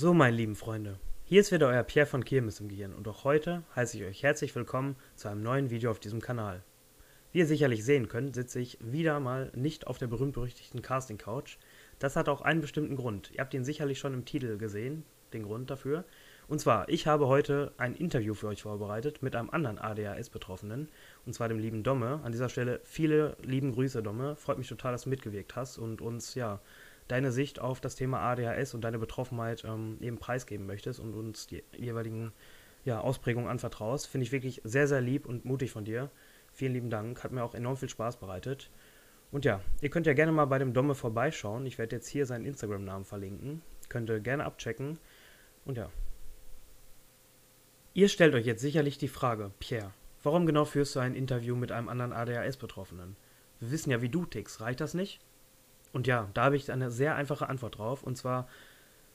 So, meine lieben Freunde, hier ist wieder euer Pierre von Kirmes im Gehirn und auch heute heiße ich euch herzlich willkommen zu einem neuen Video auf diesem Kanal. Wie ihr sicherlich sehen könnt, sitze ich wieder mal nicht auf der berühmt-berüchtigten Casting-Couch. Das hat auch einen bestimmten Grund. Ihr habt ihn sicherlich schon im Titel gesehen, den Grund dafür. Und zwar, ich habe heute ein Interview für euch vorbereitet mit einem anderen ADHS-Betroffenen, und zwar dem lieben Domme. An dieser Stelle viele lieben Grüße, Domme. Freut mich total, dass du mitgewirkt hast und uns, ja, deine Sicht auf das Thema ADHS und deine Betroffenheit ähm, eben preisgeben möchtest und uns die jeweiligen ja, Ausprägungen anvertraust. Finde ich wirklich sehr, sehr lieb und mutig von dir. Vielen lieben Dank. Hat mir auch enorm viel Spaß bereitet. Und ja, ihr könnt ja gerne mal bei dem Domme vorbeischauen. Ich werde jetzt hier seinen Instagram-Namen verlinken. Könnt ihr gerne abchecken. Und ja, Ihr stellt euch jetzt sicherlich die Frage, Pierre, warum genau führst du ein Interview mit einem anderen ADHS-Betroffenen? Wir wissen ja, wie du tickst, reicht das nicht? Und ja, da habe ich eine sehr einfache Antwort drauf. Und zwar,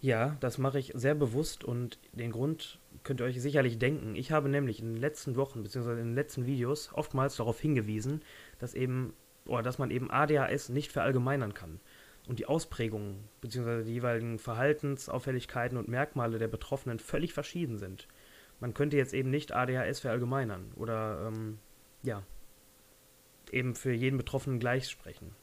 ja, das mache ich sehr bewusst und den Grund könnt ihr euch sicherlich denken. Ich habe nämlich in den letzten Wochen bzw. in den letzten Videos oftmals darauf hingewiesen, dass eben, oder dass man eben ADHS nicht verallgemeinern kann. Und die Ausprägungen bzw. die jeweiligen Verhaltensauffälligkeiten und Merkmale der Betroffenen völlig verschieden sind man könnte jetzt eben nicht ADHS verallgemeinern oder ähm, ja, eben für jeden Betroffenen gleich sprechen.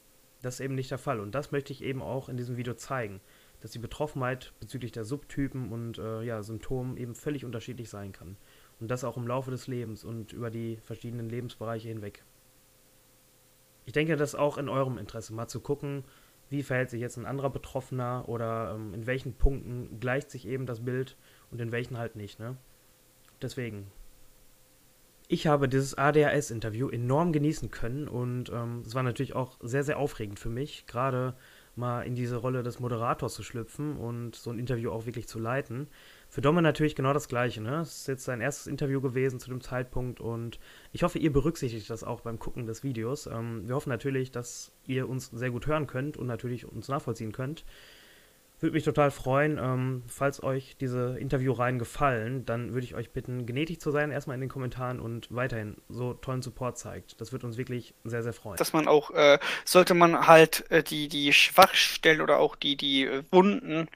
Das ist eben nicht der Fall. Und das möchte ich eben auch in diesem Video zeigen, dass die Betroffenheit bezüglich der Subtypen und äh, ja, Symptomen eben völlig unterschiedlich sein kann. Und das auch im Laufe des Lebens und über die verschiedenen Lebensbereiche hinweg. Ich denke, das ist auch in eurem Interesse, mal zu gucken, wie verhält sich jetzt ein anderer Betroffener oder ähm, in welchen Punkten gleicht sich eben das Bild und in welchen halt nicht. Ne? Deswegen. Ich habe dieses ADHS-Interview enorm genießen können und ähm, es war natürlich auch sehr, sehr aufregend für mich, gerade mal in diese Rolle des Moderators zu schlüpfen und so ein Interview auch wirklich zu leiten. Für Domme natürlich genau das Gleiche. Ne? Es ist jetzt sein erstes Interview gewesen zu dem Zeitpunkt und ich hoffe, ihr berücksichtigt das auch beim Gucken des Videos. Ähm, wir hoffen natürlich, dass ihr uns sehr gut hören könnt und natürlich uns nachvollziehen könnt. Würde mich total freuen, ähm, falls euch diese Interviewreihen gefallen, dann würde ich euch bitten, gnädig zu sein, erstmal in den Kommentaren und weiterhin so tollen Support zeigt. Das würde uns wirklich sehr, sehr freuen. Dass man auch, äh, sollte man halt äh, die, die Schwachstellen oder auch die, die Wunden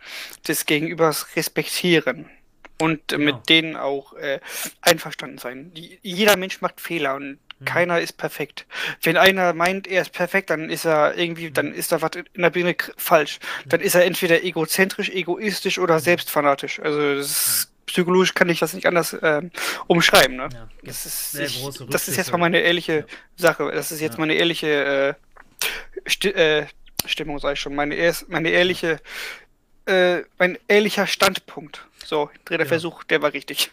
des Gegenübers respektieren und äh, genau. mit denen auch äh, einverstanden sein. Die, jeder Mensch macht Fehler und. Keiner ist perfekt. Wenn einer meint, er ist perfekt, dann ist er irgendwie, mhm. dann ist da was in der Birne falsch. Mhm. Dann ist er entweder egozentrisch, egoistisch oder selbstfanatisch. Also das ist, psychologisch kann ich das nicht anders äh, umschreiben. Ne? Ja, das, ist, ich, das ist jetzt mal meine ehrliche ja. Sache. Das ist jetzt ja. meine ehrliche äh, Sti äh, Stimmung, sage ich schon. Meine, meine ehrliche, äh, mein ehrlicher Standpunkt. So, dritter Versuch, der war richtig.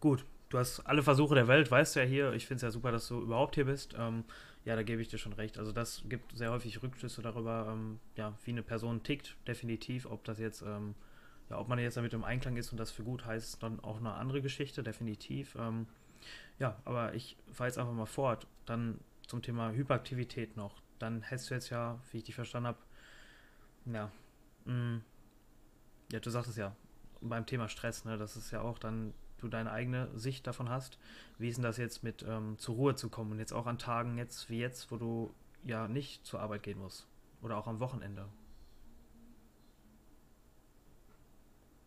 Gut, du hast alle Versuche der Welt, weißt du ja hier. Ich finde es ja super, dass du überhaupt hier bist. Ähm, ja, da gebe ich dir schon recht. Also das gibt sehr häufig Rückschlüsse darüber, ähm, ja, wie eine Person tickt, definitiv. Ob das jetzt, ähm, ja, ob man jetzt damit im Einklang ist und das für gut heißt, ist dann auch eine andere Geschichte, definitiv. Ähm, ja, aber ich fahre jetzt einfach mal fort. Dann zum Thema Hyperaktivität noch. Dann hättest du jetzt ja, wie ich dich verstanden habe, ja, mh, mm, ja, du sagtest ja, beim Thema Stress, ne, das ist ja auch dann du deine eigene Sicht davon hast. Wie ist denn das jetzt mit ähm, zur Ruhe zu kommen und jetzt auch an Tagen jetzt wie jetzt, wo du ja nicht zur Arbeit gehen musst oder auch am Wochenende?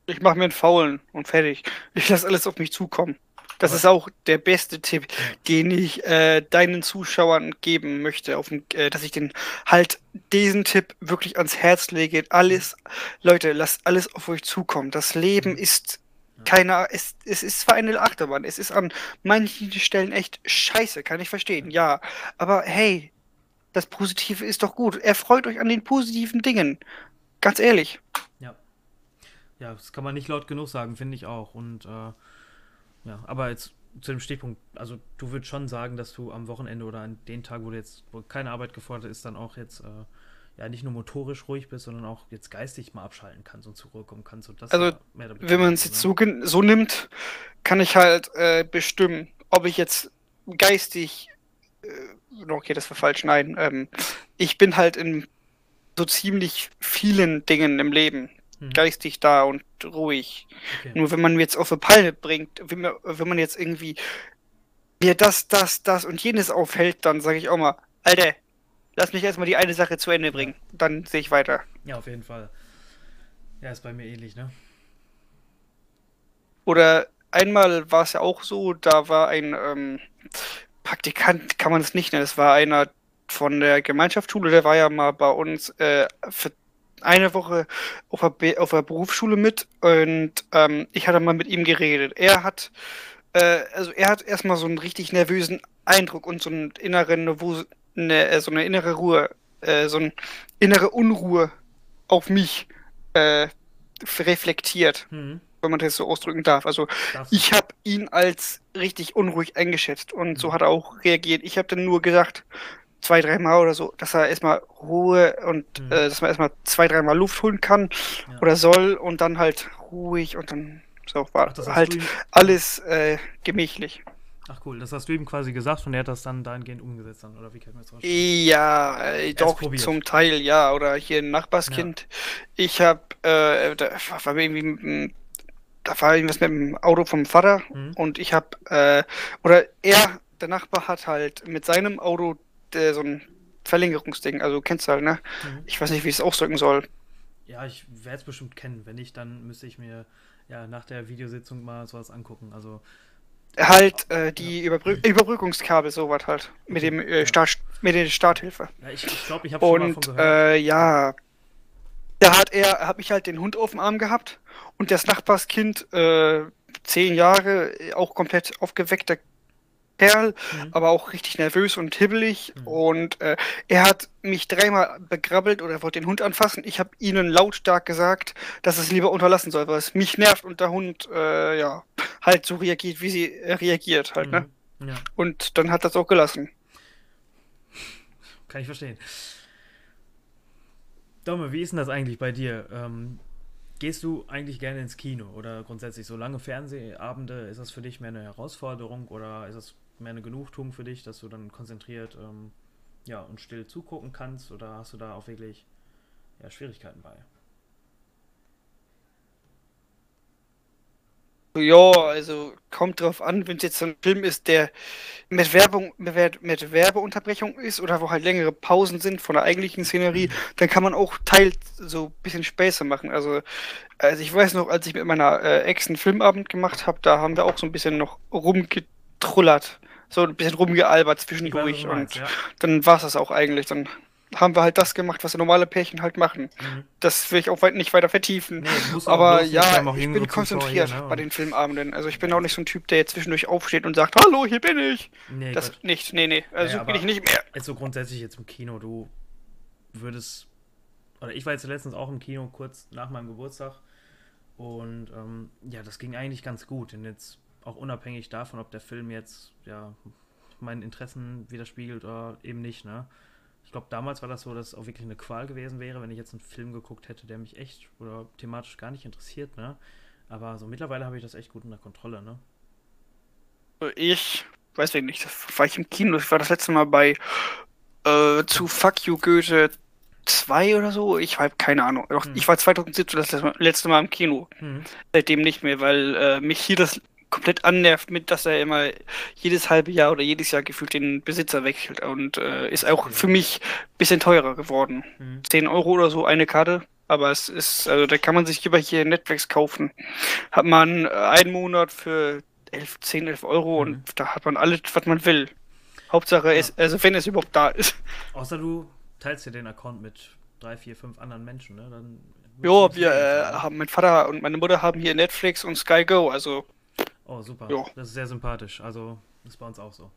Ich mache mir einen Faulen und fertig. Ich lasse alles auf mich zukommen. Das ist auch der beste Tipp, den ich äh, deinen Zuschauern geben möchte, auf, äh, dass ich den halt diesen Tipp wirklich ans Herz lege. Alles, Leute, lasst alles auf euch zukommen. Das Leben mhm. ist keiner, es, es ist zwar eine Achterbahn, es ist an manchen Stellen echt scheiße, kann ich verstehen, ja. Aber hey, das Positive ist doch gut. Erfreut euch an den positiven Dingen. Ganz ehrlich. Ja. Ja, das kann man nicht laut genug sagen, finde ich auch. Und äh, ja, aber jetzt zu dem Stichpunkt, also du würdest schon sagen, dass du am Wochenende oder an den Tagen, wo du jetzt, wo keine Arbeit gefordert ist, dann auch jetzt äh, ja nicht nur motorisch ruhig bist, sondern auch jetzt geistig mal abschalten kannst und zur Ruhe kommen kannst. Und das also, wenn man es jetzt so, so, nimmt, kann ich halt äh, bestimmen, ob ich jetzt geistig, äh, okay, das war falsch, nein, ähm, ich bin halt in so ziemlich vielen Dingen im Leben mhm. geistig da und ruhig. Okay. Nur wenn man mir jetzt auf eine Palme bringt, wenn, man, wenn man jetzt irgendwie mir das, das, das und jenes aufhält, dann sage ich auch mal, Alter, lass mich erstmal die eine Sache zu Ende bringen. Dann sehe ich weiter. Ja, auf jeden Fall. Ja, ist bei mir ähnlich, ne? Oder einmal war es ja auch so, da war ein ähm, Praktikant, kann man es nicht nennen, es war einer von der Gemeinschaftsschule, der war ja mal bei uns äh, für eine Woche auf der, auf der Berufsschule mit und ähm, ich hatte mal mit ihm geredet. Er hat, äh, also er hat erstmal so einen richtig nervösen Eindruck und so einen inneren, eine, so eine innere Ruhe, äh, so eine innere Unruhe auf mich äh, reflektiert, mhm. wenn man das so ausdrücken darf. Also das ich habe ihn als richtig unruhig eingeschätzt und mhm. so hat er auch reagiert. Ich habe dann nur gesagt, zwei, dreimal oder so, dass er erstmal Ruhe und mhm. äh, dass man erstmal zwei, dreimal Luft holen kann ja. oder soll und dann halt ruhig und dann so war Ach, halt alles äh, gemächlich. Ach cool, das hast du ihm quasi gesagt und er hat das dann dahingehend umgesetzt dann, oder wie kann man das vorstellen? Ja, äh, doch, zum Teil, ja. Oder hier ein Nachbarskind. Ja. Ich hab, äh, da war irgendwie, da war irgendwas mit dem Auto vom Vater mhm. und ich hab, äh, oder er, der Nachbar hat halt mit seinem Auto äh, so ein Verlängerungsding, also kennst du halt, ne? Mhm. Ich weiß nicht, wie ich es ausdrücken soll. Ja, ich werde es bestimmt kennen. Wenn nicht, dann müsste ich mir ja nach der Videositzung mal sowas angucken. Also Halt äh, die ja. Überbrück Überbrückungskabel, sowas halt. Mit dem äh, Start, mit der Starthilfe. Ja, ich, ich glaube, ich habe schon mal von gehört. Äh, ja. Da hat er, habe ich halt den Hund auf dem Arm gehabt und das Nachbarskind, äh, zehn Jahre, auch komplett aufgeweckter Kerl, mhm. aber auch richtig nervös und hibbelig. Mhm. Und äh, er hat mich dreimal begrabbelt oder wollte den Hund anfassen. Ich habe ihnen lautstark gesagt, dass es lieber unterlassen soll, weil es mich nervt und der Hund äh, ja halt so reagiert, wie sie äh, reagiert halt, ne? mhm. ne? Ja. Und dann hat das auch gelassen. Kann ich verstehen. Domme, wie ist denn das eigentlich bei dir? Ähm, Gehst du eigentlich gerne ins Kino oder grundsätzlich so lange Fernsehabende? Ist das für dich mehr eine Herausforderung oder ist das mehr eine Genugtuung für dich, dass du dann konzentriert ähm, ja, und still zugucken kannst oder hast du da auch wirklich ja, Schwierigkeiten bei? Ja, also kommt drauf an, wenn es jetzt so ein Film ist, der mit Werbung, mit, mit Werbeunterbrechung ist oder wo halt längere Pausen sind von der eigentlichen Szenerie, dann kann man auch teils so ein bisschen Späße machen. Also, also ich weiß noch, als ich mit meiner äh, Ex einen Filmabend gemacht habe, da haben wir auch so ein bisschen noch rumgetrullert, so ein bisschen rumgealbert zwischendurch weiß, und ja. dann war es das auch eigentlich. Dann haben wir halt das gemacht, was normale Pärchen halt machen. Mhm. Das will ich auch nicht weiter vertiefen. Nee, Aber ja, ich bin konzentriert hier, ne? bei den Filmabenden. Also ich bin auch nicht so ein Typ, der jetzt zwischendurch aufsteht und sagt, hallo, hier bin ich. Nee, das Gott. nicht, nee, nee. Also ja, bin ich nicht mehr. Jetzt so grundsätzlich jetzt im Kino, du würdest, oder ich war jetzt letztens auch im Kino kurz nach meinem Geburtstag und ähm, ja, das ging eigentlich ganz gut. Und jetzt auch unabhängig davon, ob der Film jetzt ja meinen Interessen widerspiegelt oder eben nicht, ne? Ich glaube, damals war das so, dass es auch wirklich eine Qual gewesen wäre, wenn ich jetzt einen Film geguckt hätte, der mich echt oder thematisch gar nicht interessiert, ne? Aber so mittlerweile habe ich das echt gut unter Kontrolle, ne? Ich weiß nicht, das war ich im Kino, ich war das letzte Mal bei äh, zu Fuck You Goethe 2 oder so, ich habe keine Ahnung. Hm. Ich war 2017 das letzte Mal im Kino. Hm. Seitdem nicht mehr, weil äh, mich hier das komplett annervt mit, dass er immer jedes halbe Jahr oder jedes Jahr gefühlt den Besitzer wechselt und äh, ist auch für mich ein bisschen teurer geworden. Mhm. 10 Euro oder so eine Karte, aber es ist, also da kann man sich lieber hier Netflix kaufen. Hat man äh, einen Monat für 11, 10, 11 Euro mhm. und da hat man alles, was man will. Hauptsache, ja. ist, also wenn es überhaupt da ist. Außer du teilst dir den Account mit drei, vier, fünf anderen Menschen, ne? Dann jo, wir äh, haben, mein Vater und meine Mutter haben hier Netflix und Sky Go, also Oh, super. Jo. Das ist sehr sympathisch. Also, das ist bei uns auch so.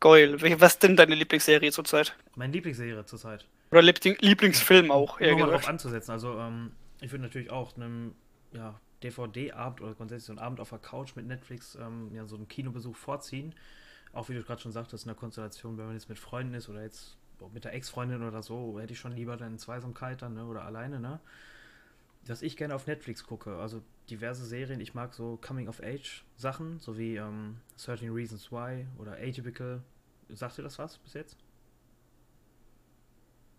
Geil. Was ist denn deine Lieblingsserie zurzeit? Meine Lieblingsserie zurzeit. Oder Lieblingsfilm auch, eher gesagt. darauf anzusetzen. Also, ähm, ich würde natürlich auch einem ja, DVD-Abend oder grundsätzlich so einen Abend auf der Couch mit Netflix ähm, ja, so einen Kinobesuch vorziehen. Auch wie du gerade schon sagtest, in der Konstellation, wenn man jetzt mit Freunden ist oder jetzt mit der Ex-Freundin oder so, hätte ich schon lieber dann Zweisamkeit dann, ne, oder alleine, ne? Was ich gerne auf Netflix gucke, also diverse Serien. Ich mag so Coming-of-Age-Sachen, so wie ähm, 13 Reasons Why oder Atypical. Sagt dir das was bis jetzt?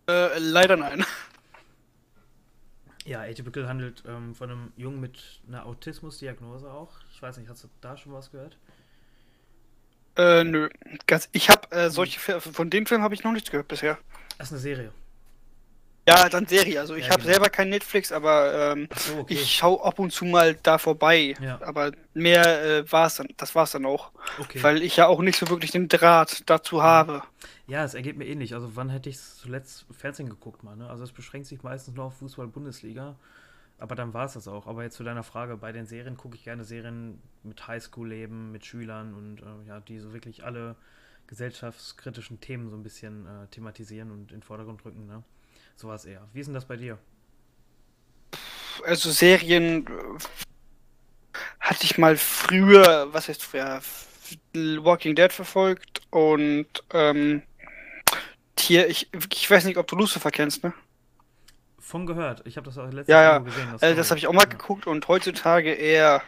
Äh, leider nein. Ja, Atypical handelt ähm, von einem Jungen mit einer Autismusdiagnose auch. Ich weiß nicht, hast du da schon was gehört? Äh, nö. Ganz, ich habe äh, solche Filme, von den Filmen habe ich noch nichts gehört bisher. Das ist eine Serie. Ja, dann Serie. Also ich ja, habe genau. selber kein Netflix, aber ähm, so, okay. ich schaue ab und zu mal da vorbei. Ja. Aber mehr äh, war es dann, das war es dann auch. Okay. Weil ich ja auch nicht so wirklich den Draht dazu habe. Ja, es ergeht mir ähnlich. Also wann hätte ich zuletzt Fernsehen geguckt, mal, ne? Also es beschränkt sich meistens nur auf Fußball-Bundesliga. Aber dann war es das auch. Aber jetzt zu deiner Frage, bei den Serien gucke ich gerne Serien mit Highschool-Leben, mit Schülern und äh, ja, die so wirklich alle gesellschaftskritischen Themen so ein bisschen äh, thematisieren und in den Vordergrund rücken. Ne? So war es eher. Wie ist denn das bei dir? Also Serien hatte ich mal früher, was heißt früher, Walking Dead verfolgt und ähm, hier, ich, ich weiß nicht, ob du Lucifer kennst, ne? Von gehört. Ich habe das auch letztes ja, ja. gesehen. Das, äh, das habe ich auch mal ja. geguckt und heutzutage eher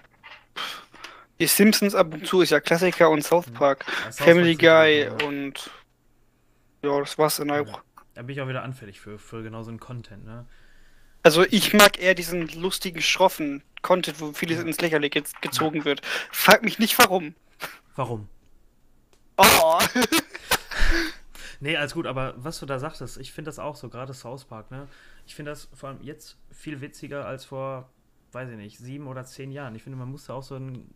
die Simpsons ab und zu ist ja Klassiker und South mhm. Park, ja, South Family Park Guy und ja, das war's dann auch. Da bin ich auch wieder anfällig für, für genau so einen Content, ne? Also ich mag eher diesen lustigen, schroffen Content, wo vieles ins Lächerliche gezogen wird. Frag mich nicht warum. Warum? Oh! nee, alles gut, aber was du da sagtest, ich finde das auch so, gerade South Park, ne? Ich finde das vor allem jetzt viel witziger als vor, weiß ich nicht, sieben oder zehn Jahren. Ich finde, man muss da auch so einen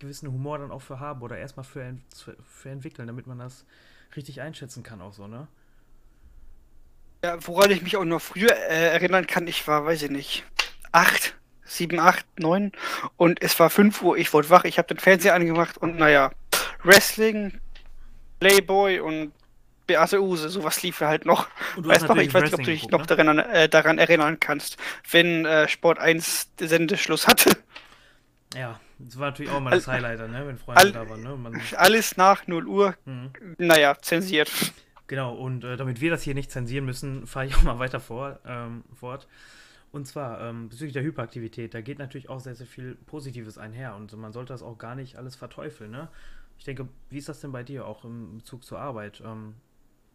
gewissen Humor dann auch für haben oder erstmal für, für entwickeln, damit man das richtig einschätzen kann, auch so, ne? Ja, woran ich mich auch noch früher äh, erinnern kann, ich war, weiß ich nicht, acht, sieben, acht, neun und es war fünf Uhr, ich wurde wach, ich habe den Fernseher angemacht und naja, Wrestling, Playboy und Beate Use, sowas lief halt noch. Weißt noch, ich weiß nicht, ob du dich noch ne? daran, äh, daran, erinnern kannst, wenn äh, Sport 1 Sendeschluss hatte. Ja, das war natürlich auch mal das Highlight, ne, wenn Freunde All, da waren. Ne? Man, alles nach 0 Uhr, mhm. naja, zensiert. Genau, und äh, damit wir das hier nicht zensieren müssen, fahre ich auch mal weiter vor, ähm, fort. Und zwar ähm, bezüglich der Hyperaktivität, da geht natürlich auch sehr, sehr viel Positives einher und man sollte das auch gar nicht alles verteufeln. Ne? Ich denke, wie ist das denn bei dir auch im Bezug zur Arbeit? Ähm,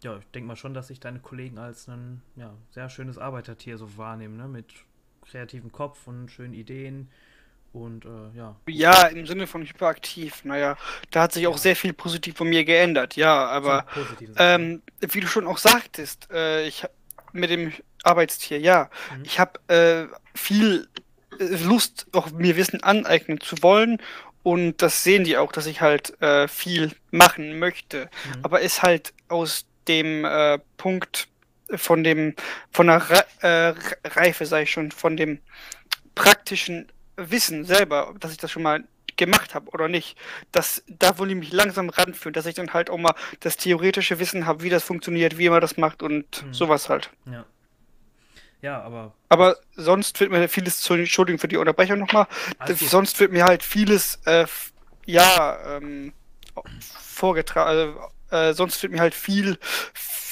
ja, ich denke mal schon, dass sich deine Kollegen als ein ja, sehr schönes Arbeitertier so wahrnehmen, ne? mit kreativem Kopf und schönen Ideen. Und äh, ja. Ja, im Sinne von hyperaktiv, naja, da hat sich auch sehr viel positiv von mir geändert, ja, aber ähm, wie du schon auch sagtest, äh, ich mit dem Arbeitstier, ja, mhm. ich habe äh, viel äh, Lust, auch mir Wissen aneignen zu wollen und das sehen die auch, dass ich halt äh, viel machen möchte, mhm. aber ist halt aus dem äh, Punkt von dem, von der Re Reife, sage ich schon, von dem praktischen wissen selber, dass ich das schon mal gemacht habe oder nicht. Das, da wollte ich mich langsam ranführen, dass ich dann halt auch mal das theoretische Wissen habe, wie das funktioniert, wie man das macht und mhm. sowas halt. Ja. Ja, aber. Aber sonst wird mir vieles, Entschuldigung für die Unterbrechung nochmal, sonst wird mir halt vieles, äh, ja, ähm, vorgetragen, also, äh, sonst wird mir halt viel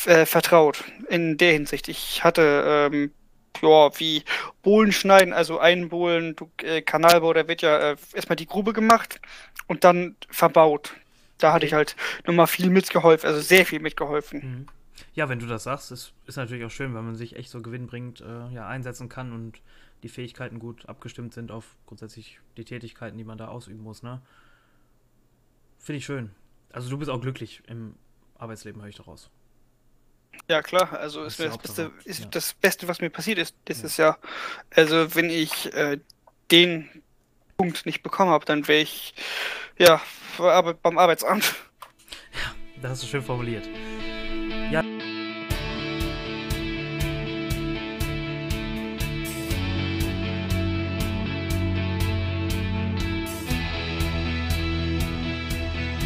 äh, vertraut in der Hinsicht. Ich hatte ähm, ja, wie Bohlen schneiden, also einbohlen, du, äh, Kanalbau, da wird ja äh, erstmal die Grube gemacht und dann verbaut. Da hatte ich halt nochmal viel mitgeholfen, also sehr viel mitgeholfen. Mhm. Ja, wenn du das sagst, ist, ist natürlich auch schön, wenn man sich echt so gewinnbringend äh, ja, einsetzen kann und die Fähigkeiten gut abgestimmt sind auf grundsätzlich die Tätigkeiten, die man da ausüben muss, ne? Finde ich schön. Also du bist auch glücklich im Arbeitsleben, höre ich daraus. Ja, klar, also das, ist das, Beste, ist ja. das Beste, was mir passiert ist, das ja. ist ja, also wenn ich äh, den Punkt nicht bekommen habe, dann wäre ich, ja, beim Arbeitsamt. Ja, das hast du schön formuliert.